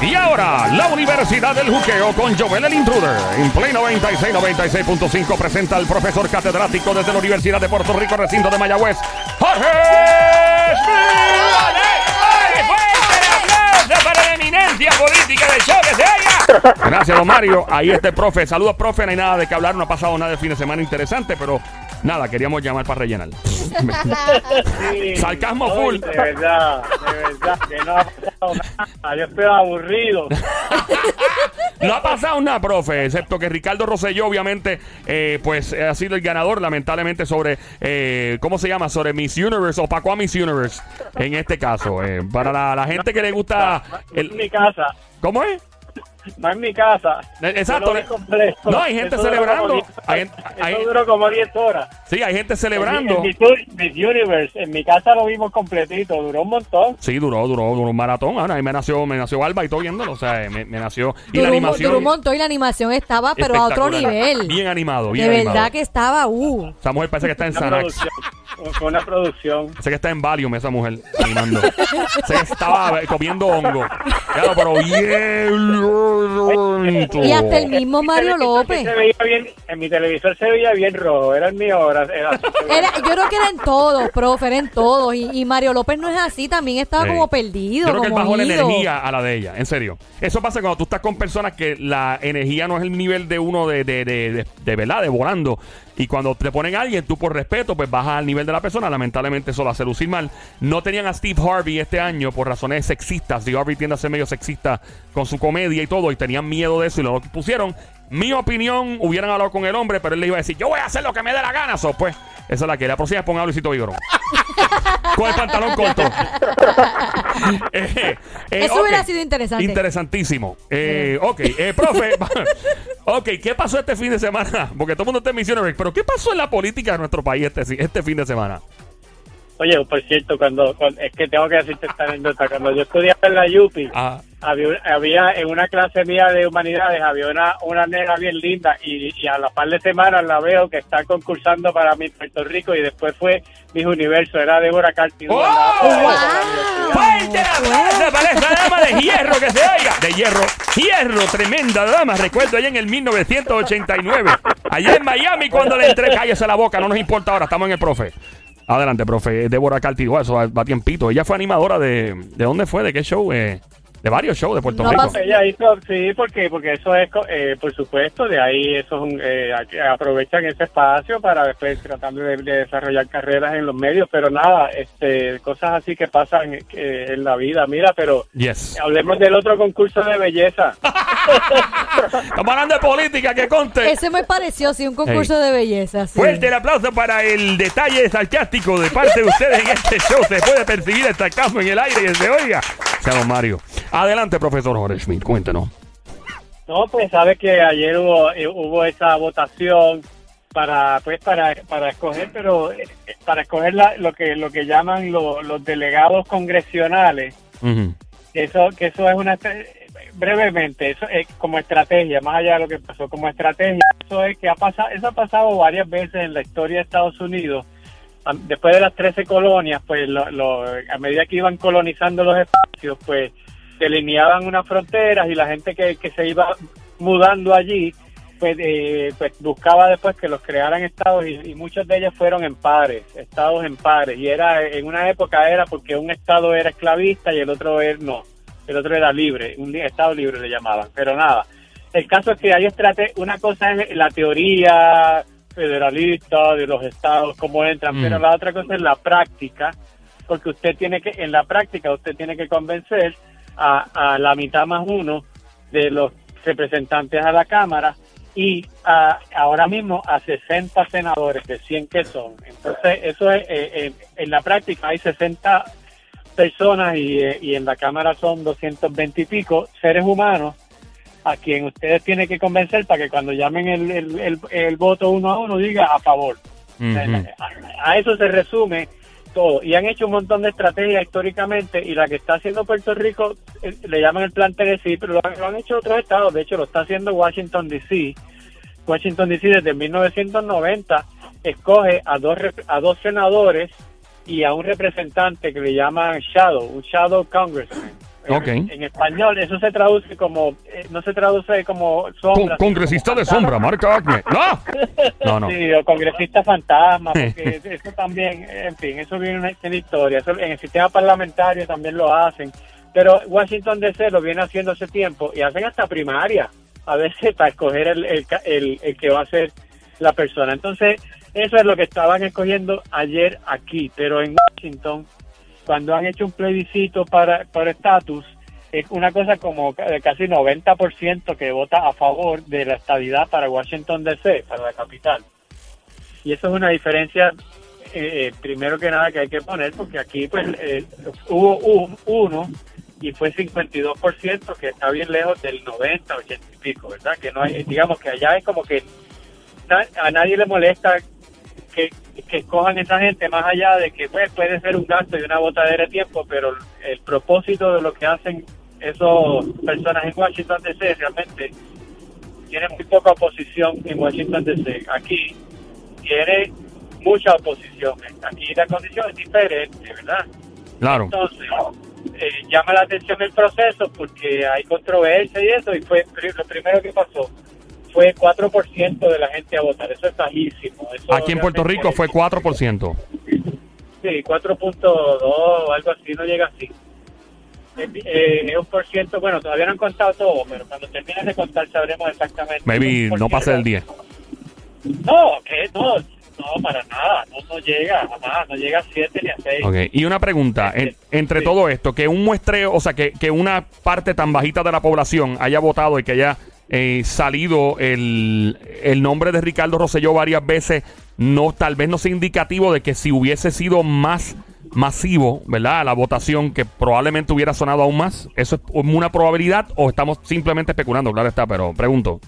Y ahora, la Universidad del Juqueo con Joel el Intruder. En Play 96, 96.5 presenta al profesor catedrático desde la Universidad de Puerto Rico, recinto de Mayagüez, Jorge para la eminencia política del show que se haya. Gracias, don Mario. Ahí está el profe. Saludos, profe. No hay nada de que hablar. No ha pasado nada de fin de semana interesante, pero nada, queríamos llamar para rellenar. Sí, Sarcasmo no, full. De verdad, de verdad, que no ha pasado nada. Yo estoy aburrido. No ha pasado nada, profe, excepto que Ricardo Rosselló, obviamente, eh, pues eh, ha sido el ganador, lamentablemente, sobre, eh, ¿cómo se llama? Sobre Miss Universe, opacó a Miss Universe, en este caso. eh, para la, la gente que le gusta... Es mi El, casa, ¿Cómo es? no es mi casa. Exacto. No, hay gente Eso duró celebrando. como 10 Hay- Eso hay- duró como 10 horas. Sí, hay gente celebrando. En, mi, en Universe, en mi casa lo vimos completito, duró un montón. Sí, duró, duró, duró un maratón. Ahora, ahí me nació, me nació Alba y todo viéndolo. O sea, me, me nació. Y la Duró un, mo- animación. duró un montón y la animación estaba, pero a otro nivel. Bien animado, bien de animado. verdad que estaba, uh. Esa mujer parece que está en Sanax. Fue una producción. Sé que está en Valium esa mujer animando. sé que estaba comiendo hongo. Claro, pero bien. Y hasta el mismo Mario López. se veía bien, en mi televisor se veía bien rojo, era el mío, era, era así. Era, yo creo que era en todos, profe, era en todos. Y, y Mario López no es así, también estaba Sí. como perdido. Yo creo que él bajó la energía a la de ella, en serio. Eso pasa cuando tú estás con personas que la energía no es el nivel de uno de, de, de, de, de verdad, de volando. Y cuando te ponen a alguien, tú por respeto, pues bajas al nivel de la persona. Lamentablemente eso lo hace lucir mal. No tenían a Steve Harvey este año por razones sexistas. Steve Harvey tiende a ser medio sexista con su comedia y todo. Y tenían miedo de eso y lo pusieron. Mi opinión, hubieran hablado con el hombre, pero él le iba a decir, yo voy a hacer lo que me dé la gana. So, pues, esa es la que la próxima ponga a Luisito Vigorón. con el pantalón corto. Eh, eh, Eso hubiera sido interesante. Interesantísimo. Eh, ok, eh, profe. ok, ¿qué pasó este fin de semana? Porque todo el mundo está en Missionary, pero ¿qué pasó en la política de nuestro país este, este fin de semana? Oye, por cierto, cuando, cuando- es que tengo que decirte esta anécdota, cuando yo estudiaba en la Yupi, Ah, había, había en una clase mía de humanidades, había una, una nena bien linda y, y a la par de semanas la veo que está concursando para mi Puerto Rico y después fue Mis Universo, era Débora Carti. ¡Oh! ¡Fuerte el aplauso para esta dama de hierro que se oiga! De hierro, hierro, tremenda dama. Recuerdo allá en el 1989, allá en Miami, cuando le entré, cállese la boca, no nos importa ahora, estamos en el profe. Adelante, profe. Débora Cartigo, eso va, va tiempito. Ella fue animadora de. ¿De dónde fue? ¿De qué show? Eh, de varios shows de Puerto No Rico. Ella hizo, sí, porque, porque eso es, eh, por supuesto, de ahí eso es un, eh, aprovechan ese espacio para después tratando de, de desarrollar carreras en los medios, pero nada, este, cosas así que pasan eh, en la vida, mira, pero Yes. hablemos del otro concurso de belleza. Estamos hablando de política, que conte. Ese me pareció, sí, un concurso de belleza. sí. Fuerte el aplauso para el detalle sarcástico de parte de ustedes en este show. Se puede percibir el sarcasmo en el aire y se oiga. Sea don Mario. Adelante, profesor Jorge Schmidt, cuéntenos. No, pues sabes que ayer hubo, eh, hubo esa votación para pues para, para escoger pero eh, para escoger la- lo que lo que llaman lo- los delegados congresionales eso que eso es una brevemente eso es como estrategia más allá de lo que pasó como estrategia eso es que ha pasado eso ha pasado varias veces en la historia de Estados Unidos después de las 13 colonias pues lo- a medida que iban colonizando los espacios pues delineaban unas fronteras y la gente que, se iba mudando allí pues, eh, pues buscaba después que los crearan estados y, y muchos de ellos fueron en pares, estados en pares y era en una época era porque un estado era esclavista y el otro era no, el otro era libre, un estado libre le llamaban, pero nada. El caso es que hay una cosa es la teoría federalista de los estados cómo entran, Mm. pero la otra cosa es la práctica, porque usted tiene que en la práctica usted tiene que convencer a, a la mitad más uno de los representantes a la Cámara y a- ahora mismo a 60 senadores de 100 que son. Entonces, eso es, eh, eh, en la práctica hay 60 personas y, eh, y en la Cámara son 220 y pico seres humanos a quien ustedes tienen que convencer para que cuando llamen el, el, el- el voto uno a uno diga a favor. A, a eso se resume todo. Y han hecho un montón de estrategias históricamente y la que está haciendo Puerto Rico eh, le llaman el plan Tennessee, pero lo, han- lo han hecho otros estados. De hecho, lo está haciendo Washington, D.C. Washington, D.C. desde 1990 escoge a dos, a dos senadores y a un representante que le llaman Shadow, un Shadow Congressman. En-. En, español eso se traduce como, eh, no se traduce como Con- sombra. sino congresista como de sombra, marca Acme. ¡No! No, no. Sí, o congresista fantasma, porque eso también, en fin, eso viene una, una historia. Eso en el sistema parlamentario también lo hacen. Pero Washington DC lo viene haciendo hace tiempo y hacen hasta primaria, a veces para escoger el, el, el- el que va a ser la persona. Entonces, eso es lo que estaban escogiendo ayer aquí. Pero en Washington, cuando han hecho un plebiscito para estatus, es una cosa como casi 90% que vota a favor de la estadidad para Washington DC, para la capital. Y eso es una diferencia, eh, eh, primero que nada, que hay que poner, porque aquí pues eh, hubo un, uno y fue 52%, que está bien lejos del 90, 80 y pico, ¿verdad? Que no hay, digamos que allá es como que a nadie le molesta que, que escojan esa gente, más allá de que pues, puede ser un gasto y una botadera de tiempo, pero el propósito de lo que hacen esos personas en Washington DC realmente tiene muy poca oposición en Washington DC. Aquí tiene mucha oposición. Aquí la condición es diferente, ¿verdad? Claro. Entonces, eh, llama la atención el proceso porque hay controversia y eso, y fue lo primero que pasó fue 4% de la gente a votar. Eso es bajísimo. Eso Aquí en Puerto Rico fue 4%. Sí, 4.2 o algo así, no llega así. Eh, eh, es un por ciento, bueno, todavía no han contado todo, pero cuando terminen de contar sabremos exactamente. Maybe no pase del ciento. 10. No, que no, no, para nada, no, no llega, jamás, no llega a 7 ni a 6. Ok, y una pregunta, en- entre Sí. todo esto, que un muestreo, o sea, que, que una parte tan bajita de la población haya votado y que haya eh, salido el, el nombre de Ricardo Rosselló varias veces, no, tal vez no sea indicativo de que si hubiese sido más masivo, ¿verdad? La votación que probablemente hubiera sonado aún más, ¿eso es una probabilidad o estamos simplemente especulando? Claro está, pero pregunto.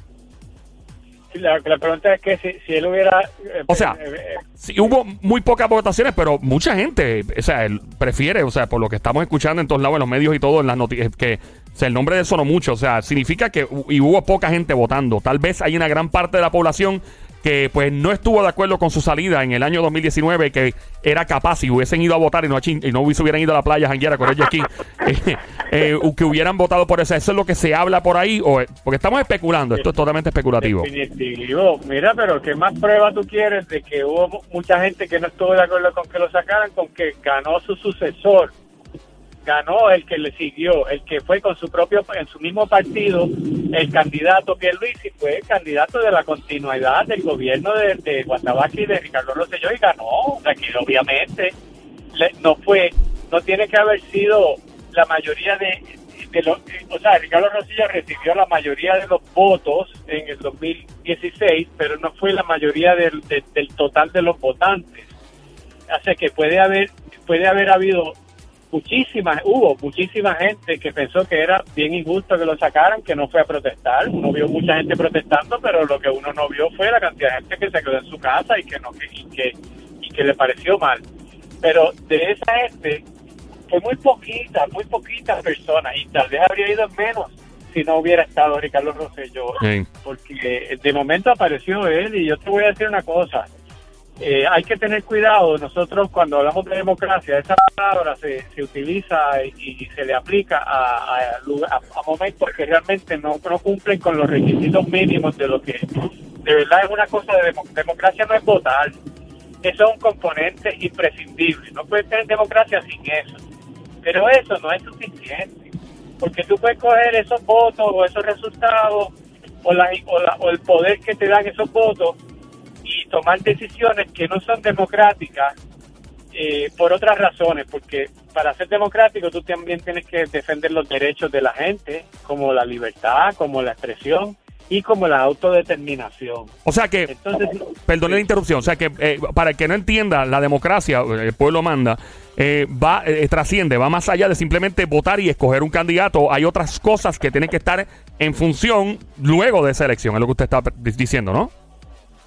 La, la pregunta es que si, si él hubiera... eh, O sea, eh, eh, Sí, hubo muy pocas votaciones, pero mucha gente, o sea, él prefiere, o sea, por lo que estamos escuchando en todos lados, en los medios y todo, en las noticias, que o sea, el nombre de él sonó mucho, o sea, significa que y hubo poca gente votando. Tal vez hay una gran parte de la población que pues no estuvo de acuerdo con su salida en el año 2019, que era capaz, si hubiesen ido a votar y no, y no hubieran ido a la playa a janguear a correr aquí, eh, eh, que hubieran votado por eso. ¿Eso es lo que se habla por ahí? O, porque estamos especulando, esto es totalmente especulativo. Mira, pero ¿qué más prueba tú quieres de que hubo mu- mucha gente que no estuvo de acuerdo con que lo sacaran, con que ganó su sucesor? Ganó el que le siguió, el que fue con su propio, en su mismo partido, el candidato Pierluisi fue el candidato de la continuidad del gobierno de, de y de Ricardo Rosselló y ganó. O sea, que obviamente le- no fue, no tiene que haber sido la mayoría de, los, o sea, Ricardo Rosselló recibió la mayoría de los votos en el 2016, pero no fue la mayoría del, de- del total de los votantes. Así que puede haber, puede haber habido muchísima, hubo muchísima gente que pensó que era bien injusto que lo sacaran, que no fue a protestar. Uno vio mucha gente protestando, pero lo que uno no vio fue la cantidad de gente que se quedó en su casa y que no que, y que y que le pareció mal. Pero de esa gente fue muy poquita, muy poquitas personas y tal vez habría ido menos si no hubiera estado Ricardo Rosselló, Sí. porque de momento apareció él y yo te voy a decir una cosa, eh, hay que tener cuidado. Nosotros cuando hablamos de democracia, esa palabra se, se utiliza y, se le aplica a, a, a- momentos que realmente no, no cumplen con los requisitos mínimos de lo que de verdad es una cosa de demo- democracia no es votar. Eso es un componente imprescindible. No puedes tener democracia sin eso. Pero eso no es suficiente. Porque tú puedes coger esos votos o esos resultados o, la, o, la- o el poder que te dan esos votos tomar decisiones que no son democráticas eh, por otras razones, porque para ser democrático tú también tienes que defender los derechos de la gente, como la libertad, como la expresión y como la autodeterminación. O sea que, Entonces, Perdone la interrupción, o sea que eh, para el que no entienda, la democracia, eh, el pueblo manda, eh, va, eh, trasciende, va más allá de simplemente votar y escoger un candidato. Hay otras cosas que tienen que estar en función luego de esa elección, es lo que usted está diciendo, ¿no?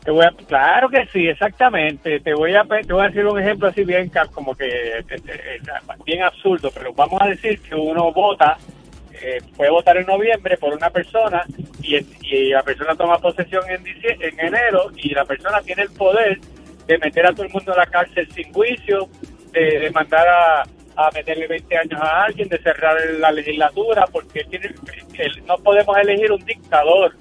Te voy a, claro que sí, exactamente. Te voy a te voy a decir un ejemplo así bien como que eh, eh, bien absurdo, pero vamos a decir que uno vota, eh, puede votar en noviembre por una persona y, y la persona toma posesión en dicie- en enero y la persona tiene el poder de meter a todo el mundo a la cárcel sin juicio, de, mandar a, a meterle 20 años a alguien, de cerrar la legislatura, porque tiene, no podemos elegir un dictador.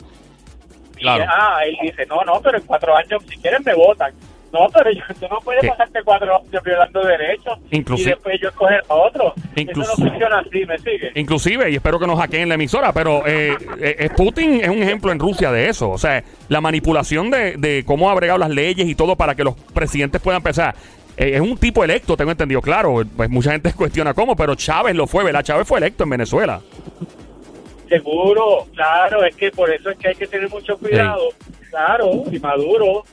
Claro. ah, él dice, no, no, pero en cuatro años, si quieren, me votan. No, pero yo, tú no puedes ¿Qué? pasarte cuatro años violando derechos Inclusive- y después yo escoger a otro. Inclusive- Eso no funciona así, ¿me sigue? Inclusive, y espero que nos hackeen la emisora, pero eh, eh, Putin es un ejemplo en Rusia de eso. O sea, la manipulación de, de cómo ha bregado las leyes y todo para que los presidentes puedan empezar. Eh, es un tipo electo, tengo entendido, claro. Pues mucha gente cuestiona cómo, pero Chávez lo fue, ¿verdad? Chávez fue electo en Venezuela. Seguro, claro, es que por eso es que hay que tener mucho cuidado. Claro, y Maduro,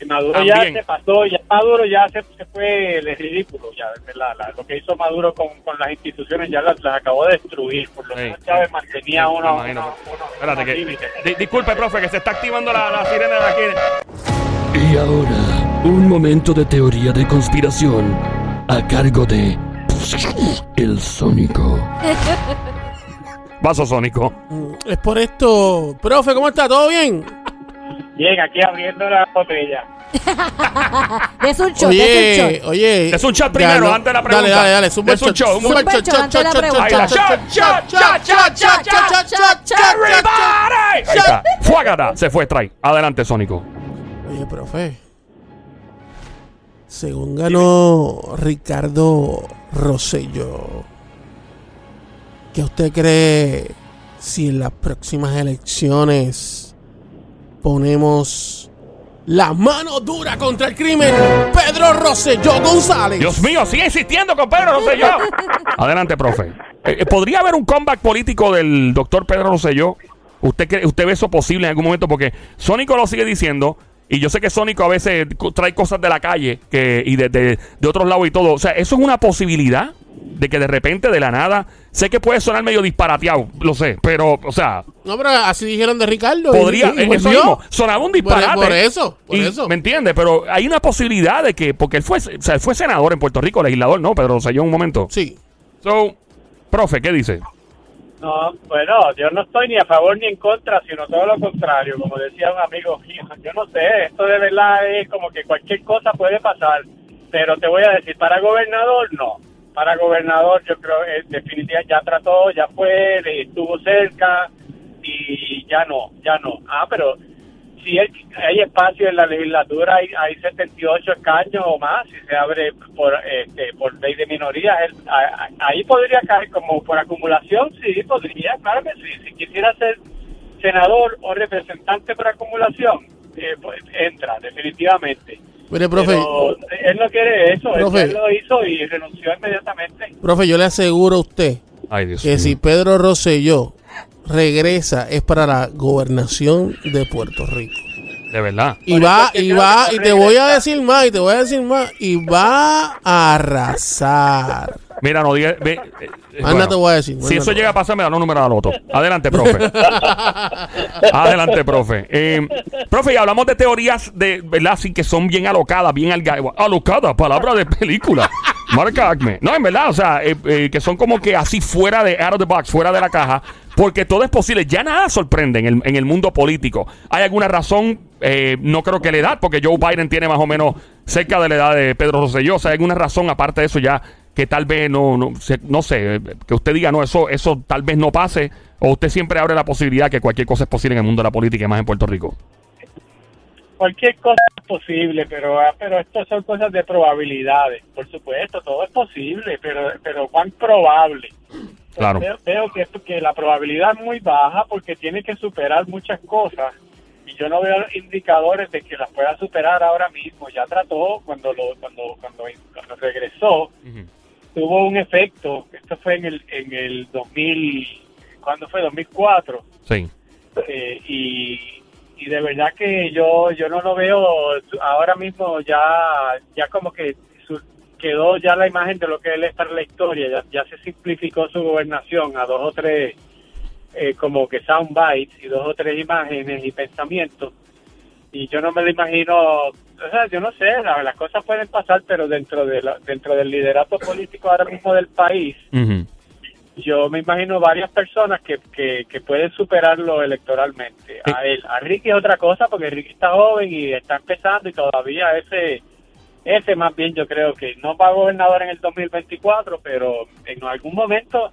y Maduro También. ya se pasó, ya Maduro ya se, se fue de ridículo, ya, ¿verdad? La- lo que hizo Maduro con, con las instituciones ya las, las acabó de destruir, por lo Sí. menos Chávez mantenía Sí, uno, Espérate que- di- disculpe, profe, que se está activando la, la sirena de aquí. Y ahora, un momento de teoría de conspiración a cargo de El Sónico. Vaso sónico. Mm, Es por esto. Profe, ¿cómo está? ¿Todo bien? Bien, aquí abriendo la botella. Es un show, es un Oye, show. oye. Es un shot primero, antes de la pregunta. Dale, dale, dale. Zumba Es un shot, un shot, everybody. Ahí está. Fuágata. Se fue, trae. Adelante, Sónico. Oye, profe. Según ganó Ricardo Rosello, ¿qué usted cree si en las próximas elecciones ponemos la mano dura contra el crimen? Pedro Rosselló González. Dios mío, sigue insistiendo con Pedro, yo. Adelante, profe. Eh, eh, ¿Podría haber un comeback político del doctor Pedro Rosselló? ¿Usted, cree- ¿Usted ve eso posible en algún momento? Porque Sónico lo sigue diciendo. Y yo sé que Sónico a veces trae cosas de la calle que, y de, de, de otros lados y todo. O sea, ¿eso es una posibilidad? De que de repente, de la nada, sé que puede sonar medio disparateado, lo sé, pero, o sea, No, pero así dijeron de Ricardo. podría, y eh, eso mismo, sonaba un disparate. por eso, por Y, eso. ¿Me entiende? Pero hay una posibilidad de que, porque él fue, o sea, él fue senador en Puerto Rico, legislador, ¿no? Pedro Rosselló en un momento. Sí. So, profe, ¿qué dice? No, bueno, yo no estoy ni a favor ni en contra, sino todo lo contrario, como decía un amigo mío. Yo no sé, esto de verdad es como que cualquier cosa puede pasar, pero te voy a decir, para gobernador no. Para gobernador yo creo que definitivamente ya trató, ya fue, estuvo cerca y ya no, ya no. Ah, pero si hay, hay espacio en la legislatura, hay, hay 78 escaños o más, si se abre por este, por ley de minorías, él- a- a- ahí podría caer como por acumulación, sí, podría, claro que sí. Si quisiera ser senador o representante por acumulación, eh, pues, entra, definitivamente. Mire, profe, Pero él no quiere eso, él- Profe. él lo hizo y renunció inmediatamente. profe, yo le aseguro a usted Ay, Dios que si Pedro Rosselló regresa es para la gobernación de Puerto Rico. De verdad. Y Por va, eso es que y va, y te voy a decir más, y te voy a decir más, y va a arrasar. Mira, no diga. ve, eh, te voy a decir, Si eso llega a pasar, me da los números al otro. Adelante, profe. Adelante, profe. Eh, profe, y hablamos de teorías de, ¿verdad? Así que son bien alocadas, bien alga- alocadas, palabra de película. Marca Acme. No, en verdad, o sea, eh, eh, que son como que así fuera de out of the box, fuera de la caja, porque todo es posible. Ya nada sorprende en el, en el mundo político. ¿Hay alguna razón? Eh, no creo que la edad, porque Joe Biden tiene más o menos cerca de la edad de Pedro Rosselló. ¿hay alguna razón aparte de eso ya que tal vez no, no, no sé, eh, que usted diga, no, eso, eso tal vez no pase, o usted siempre abre la posibilidad que cualquier cosa es posible en el mundo de la política y más en Puerto Rico? cualquier cosa es posible, pero ah, pero esto son cosas de probabilidades. Por supuesto, todo es posible, pero pero cuán probable. Claro. Veo, veo que, que la probabilidad es muy baja porque tiene que superar muchas cosas y yo no veo indicadores de que las pueda superar ahora mismo. Ya trató cuando lo cuando cuando, cuando regresó tuvo un efecto. Esto fue en el en el 2000 ¿cuándo fue? 2004 Sí. eh, y, y de verdad que yo yo no lo veo ahora mismo ya ya como que su- quedó ya la imagen de lo que él es para la historia ya, ya se simplificó su gobernación a dos o tres eh, como que sound bites y dos o tres imágenes y pensamientos. Y yo no me lo imagino o sea yo no sé la- las cosas pueden pasar pero dentro de la- dentro del liderato político ahora mismo del país yo me imagino varias personas que, que, que pueden superarlo electoralmente. A él, a Ricky es otra cosa porque Ricky está joven y está empezando y todavía ese ese más bien yo creo que no va a gobernador en el 2024, pero en algún momento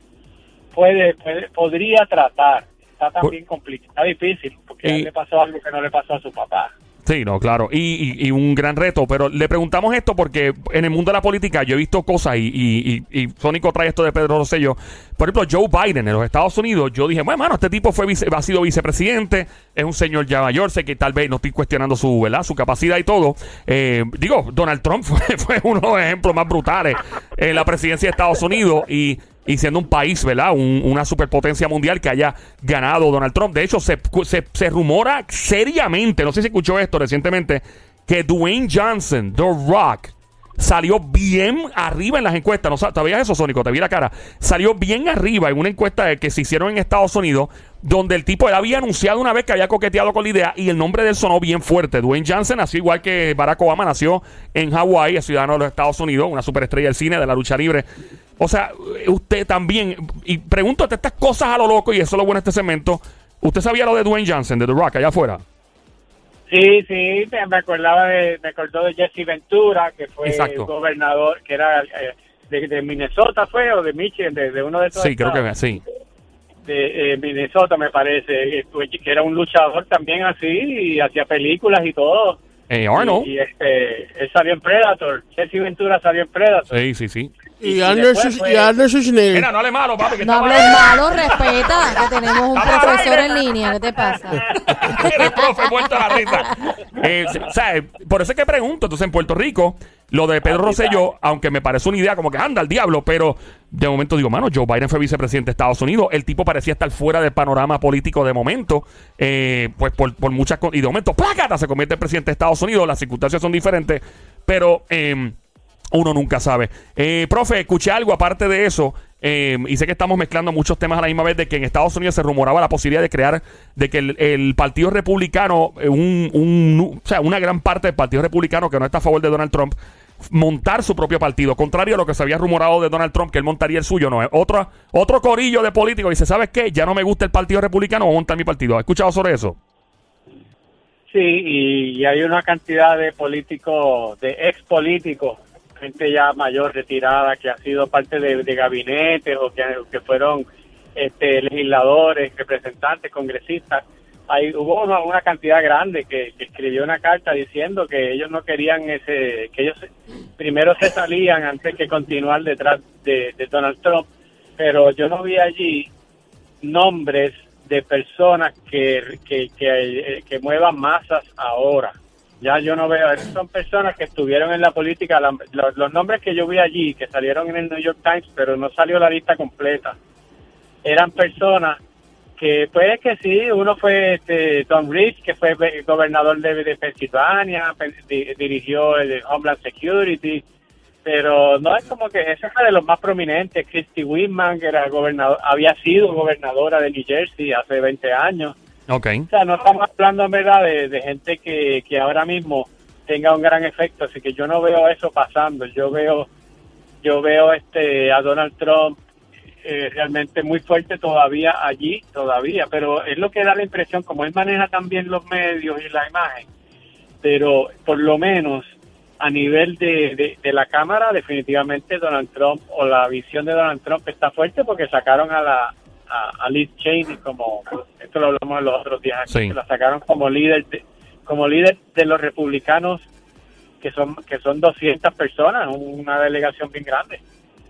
puede, puede podría tratar. Está también complicado, está difícil, porque a él Y- le pasó algo que no le pasó a su papá. Sí, no, claro. Y, y- y un gran reto. Pero le preguntamos esto porque en el mundo de la política yo he visto cosas y, y, y, Sónico trae esto de Pedro Rosselló. Por ejemplo, Joe Biden en los Estados Unidos. Yo dije, bueno, mano, este tipo fue vice- ha sido vicepresidente. Es un señor ya mayor. Sé que tal vez no estoy cuestionando su, ¿verdad? su capacidad y todo. Eh, digo, Donald Trump fue, fue uno de los ejemplos más brutales en la presidencia de Estados Unidos. Y y siendo un país, ¿verdad? Un- una superpotencia mundial que haya ganado Donald Trump. De hecho, se, se, rumora seriamente, no sé si escuchó esto recientemente, que Dwayne Johnson, The Rock, salió bien arriba en las encuestas. ¿No, ¿Te eso, Sónico? Te vi la cara. Salió bien arriba en una encuesta que se hicieron en Estados Unidos, donde el tipo había anunciado una vez que había coqueteado con la idea y el nombre de él sonó bien fuerte. Dwayne Johnson nació igual que Barack Obama, nació en Hawái, es ciudadano de los Estados Unidos, una superestrella del cine, de la lucha libre. O sea, usted también, y pregúntate estas cosas a lo loco, y eso es lo bueno de este segmento. ¿Usted sabía lo de Dwayne Johnson, de The Rock, allá afuera? Sí, sí, me acordaba de, me acordó de Jesse Ventura, que fue Exacto. gobernador, que era eh, de, de Minnesota, fue, o de Michigan, de, de uno de estos Sí, creo que sí. de eh, Minnesota, me parece, eh, que era un luchador también así, y hacía películas y todo. Eh, Arnold. Y, y, este, él salió en Predator, Jesse Ventura salió en Predator. Sí, sí, sí. Y y Arnold Schwarzenegger. Mira, no hable malo, papi, que No hables malo, respeta, que tenemos un Estamos profesor en línea. ¿Qué te pasa? el profe muerto la risa. Eh, o sea, por eso es que pregunto. Entonces, en Puerto Rico, lo de Pedro Rosselló, aunque me parece una idea como que anda al diablo, pero de momento digo, mano, Joe Biden fue vicepresidente de Estados Unidos. El tipo parecía estar fuera del panorama político de momento. eh, pues por, por muchas cosas. Y de momento, ¡plácata! Se convierte en presidente de Estados Unidos. Las circunstancias son diferentes. Pero. eh, uno nunca sabe. Eh, profe, escuché algo aparte de eso. eh, y sé que estamos mezclando muchos temas a la misma vez de que en Estados Unidos se rumoraba la posibilidad de crear, de que el, Partido Republicano, eh, un, un o sea, una gran parte del Partido Republicano que no está a favor de Donald Trump, montar su propio partido. Contrario a lo que se había rumorado de Donald Trump, que él montaría el suyo, no. Es otro, otro corillo de políticos dice, ¿sabes qué? Ya no me gusta el Partido Republicano, voy a montar mi partido. ¿Has escuchado sobre eso? Sí, y hay una cantidad de políticos, de ex políticos, gente ya mayor, retirada, que ha sido parte de, de gabinetes o que, que fueron este, legisladores, representantes, congresistas. Hay, hubo una, una cantidad grande que, escribió una carta diciendo que ellos no querían ese, que ellos primero se salían antes que continuar detrás de, Donald Trump, pero yo no vi allí nombres de personas que, que, que, que muevan masas ahora. Ya yo no veo, esas son personas que estuvieron en la política, los, los nombres que yo vi allí, que salieron en el New York Times, pero no salió la lista completa, eran personas que puede que sí, uno fue este, Tom Rich, que fue be- gobernador de, de Pensilvania, pe- di- dirigió el Homeland Security, pero no es como que ese fue de los más prominentes, Christy Whitman, que era gobernador, había sido gobernadora de New Jersey hace 20 años. Ok. O sea, no estamos hablando en verdad de, gente que, que ahora mismo tenga un gran efecto, así que yo no veo eso pasando. Yo veo, yo veo este a Donald Trump eh, realmente muy fuerte todavía allí, todavía, pero es lo que da la impresión, como él maneja también los medios y la imagen, pero por lo menos a nivel de, de la Cámara, definitivamente Donald Trump o la visión de Donald Trump está fuerte porque sacaron a la a, a Liz Cheney como esto lo hablamos en los otros días aquí, Sí. que la sacaron como líder de, como líder de los republicanos que son que son 200 personas, una delegación bien grande.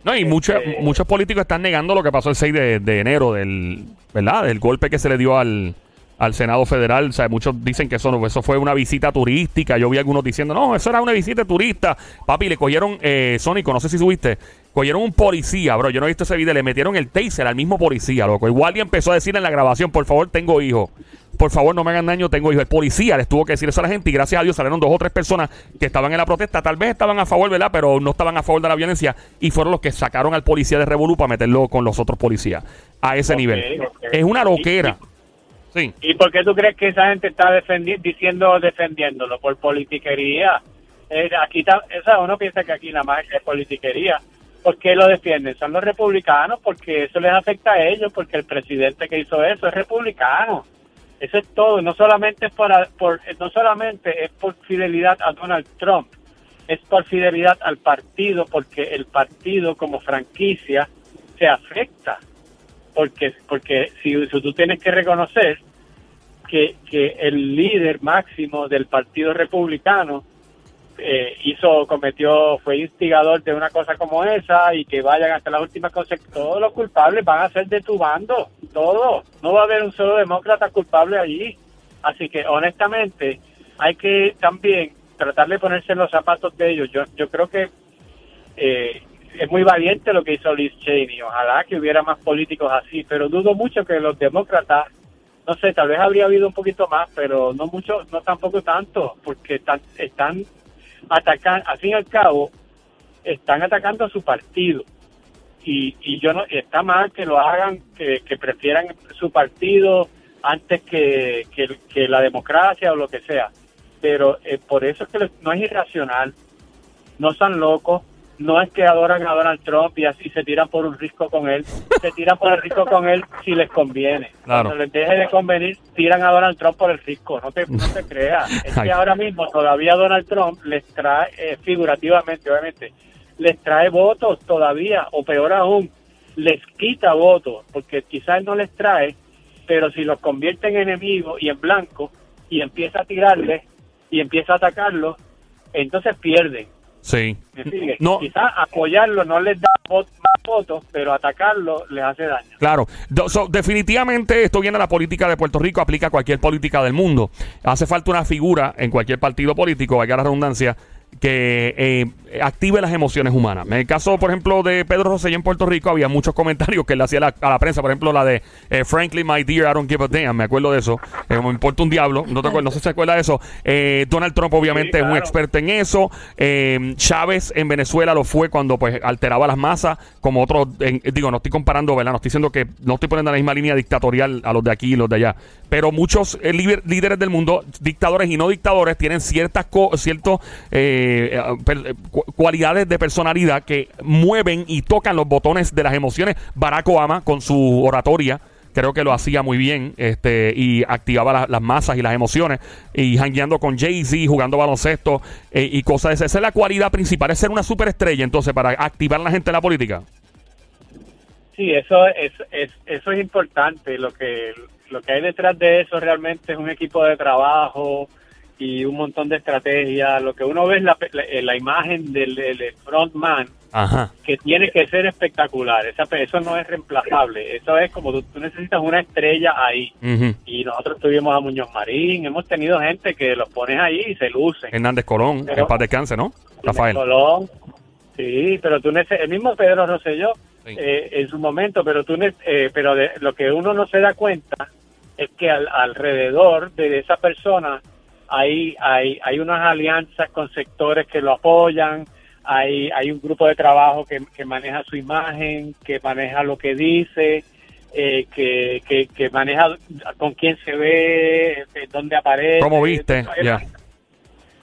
No, y muchos, Este- muchos políticos están negando lo que pasó el 6 de, de enero, del, ¿verdad? Del golpe que se le dio al, al Senado Federal. O sea, muchos dicen que eso, no- eso fue una visita turística. Yo vi algunos diciendo, no, eso era una visita turista. Papi, le cogieron, eh, Sónico, no sé si subiste, cogieron un policía, bro. Yo no he visto ese video, le metieron el taser al mismo policía, loco. Igual y empezó a decir en la grabación, por favor, tengo hijo. Por favor, no me hagan daño, tengo hijo. El policía les tuvo que decir eso a la gente y gracias a Dios salieron dos o tres personas que estaban en la protesta. Tal vez estaban a favor, ¿verdad? Pero no estaban a favor de la violencia y fueron los que sacaron al policía de Revolú para meterlo con los otros policías a ese nivel. Es una loquera. Sí. ¿Y por qué tú crees que esa gente está defendi diciendo defendiéndolo? Por politiquería. Eh, aquí está, o sea, uno piensa que aquí nada más es politiquería. ¿Por qué lo defienden? Son los republicanos porque eso les afecta a ellos, porque el presidente que hizo eso es republicano. Eso es todo, no solamente es por no solamente es por fidelidad a Donald Trump, es por fidelidad al partido, porque el partido como franquicia se afecta. Porque, porque si, si tú tienes que reconocer que, que el líder máximo del Partido Republicano eh, hizo, cometió, fue instigador de una cosa como esa y que vayan hasta las últimas consecuencias. Todos los culpables van a ser de tu bando, todos. No va a haber un solo demócrata culpable allí. Así que honestamente hay que también tratar de ponerse en los zapatos de ellos. Yo, yo creo que eh, es muy valiente lo que hizo Liz Cheney. Ojalá que hubiera más políticos así, pero dudo mucho que los demócratas, no sé, tal vez habría habido un poquito más, pero no mucho, no tampoco tanto, porque están, están atacando, al fin y al cabo, están atacando a su partido. Y, y yo no, está mal que lo hagan, que, que prefieran su partido antes que, que, que la democracia o lo que sea. Pero eh, por eso es que no es irracional, no son locos, no es que adoran a Donald Trump y así se tiran por un risco con él, se tiran por el risco con él si les conviene. Claro. Cuando les deje de convenir, tiran a Donald Trump por el risco, no te, no te creas. Es que ahora mismo todavía Donald Trump les trae, eh, figurativamente, obviamente, les trae votos todavía, o peor aún, les quita votos, porque quizás no les trae, pero si los convierte en enemigos y en blanco, y empieza a tirarles, y empieza a atacarlos, entonces pierden. Sí. No. Quizás apoyarlo no les da más votos, pero atacarlo les hace daño. Claro, so, definitivamente esto viene a la política de Puerto Rico, aplica a cualquier política del mundo. Hace falta una figura en cualquier partido político, valga la redundancia, que eh, active las emociones humanas. En el caso, por ejemplo, de Pedro Rosselló en Puerto Rico, había muchos comentarios que él hacía a la, a la prensa, por ejemplo, la de eh, Frankly, my dear, I don't give a damn, me acuerdo de eso, Eh, me importa un diablo, no, te acuerdas, no sé si se acuerda de eso. Eh, Donald Trump obviamente Sí, es un experto en eso. Eh, Chávez en Venezuela lo fue cuando pues alteraba las masas, como otros, digo, no estoy comparando, ¿verdad? No estoy diciendo que no estoy poniendo en la misma línea dictatorial a los de aquí y los de allá. Pero muchos líder- líderes del mundo, dictadores y no dictadores, tienen ciertas ciertos eh, eh, per- eh, cu- cualidades de personalidad que mueven y tocan los botones de las emociones. Barack Obama con su oratoria creo que lo hacía muy bien este y activaba la- las masas y las emociones y jangueando con Jay-Z, jugando baloncesto eh, y cosas de esas. Esa es la cualidad principal, es ser una superestrella entonces para activar la gente en la política. Sí, eso es, es, eso es importante. Lo que, lo que hay detrás de eso realmente es un equipo de trabajo y un montón de estrategias. Lo que uno ve es la, la, la imagen del, del frontman Ajá. que tiene que ser espectacular. Esa, eso no es reemplazable. Eso es como tú, tú necesitas una estrella ahí. Y nosotros tuvimos a Muñoz Marín, hemos tenido gente que los pones ahí y se lucen. Hernández Colón, en paz descanse, ¿no? Rafael. Colón, sí, pero tú el mismo Pedro Rosselló Sí. eh, en su momento, pero tú eh, pero de, lo que uno no se da cuenta es que al- alrededor de esa persona hay hay hay unas alianzas con sectores que lo apoyan, hay hay un grupo de trabajo que, que maneja su imagen, que maneja lo que dice, eh, que, que, que maneja con quién se ve, eh, dónde aparece. ¿Cómo viste?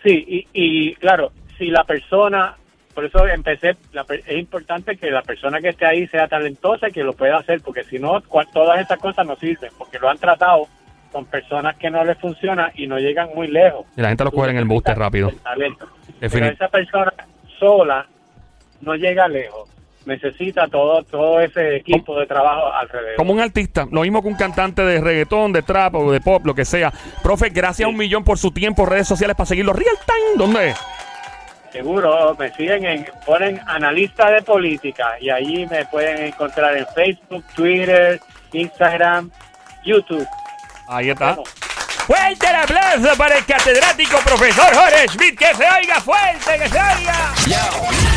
Sí, y, y claro, si la persona, por eso empecé, la es importante que la persona que esté ahí sea talentosa y que lo pueda hacer, porque si no, todas esas cosas no sirven, porque lo han tratado con personas que no les funciona y no llegan muy lejos. Y la gente lo Tú coge en el buste rápido. Pero esa persona sola no llega lejos. Necesita todo todo ese equipo de trabajo alrededor. Como un artista, lo mismo que un cantante de reggaetón, de trap o de pop, lo que sea. Profe, gracias a un millón por su tiempo, redes sociales para seguirlo. Real time, ¿dónde? Seguro, me siguen en, ponen analista de política y allí me pueden encontrar en Facebook, Twitter, Instagram, YouTube. Ahí está. Vamos. Fuerte el aplauso para el catedrático profesor Jorge Schmidt. Que se oiga fuerte, que se oiga. Yo,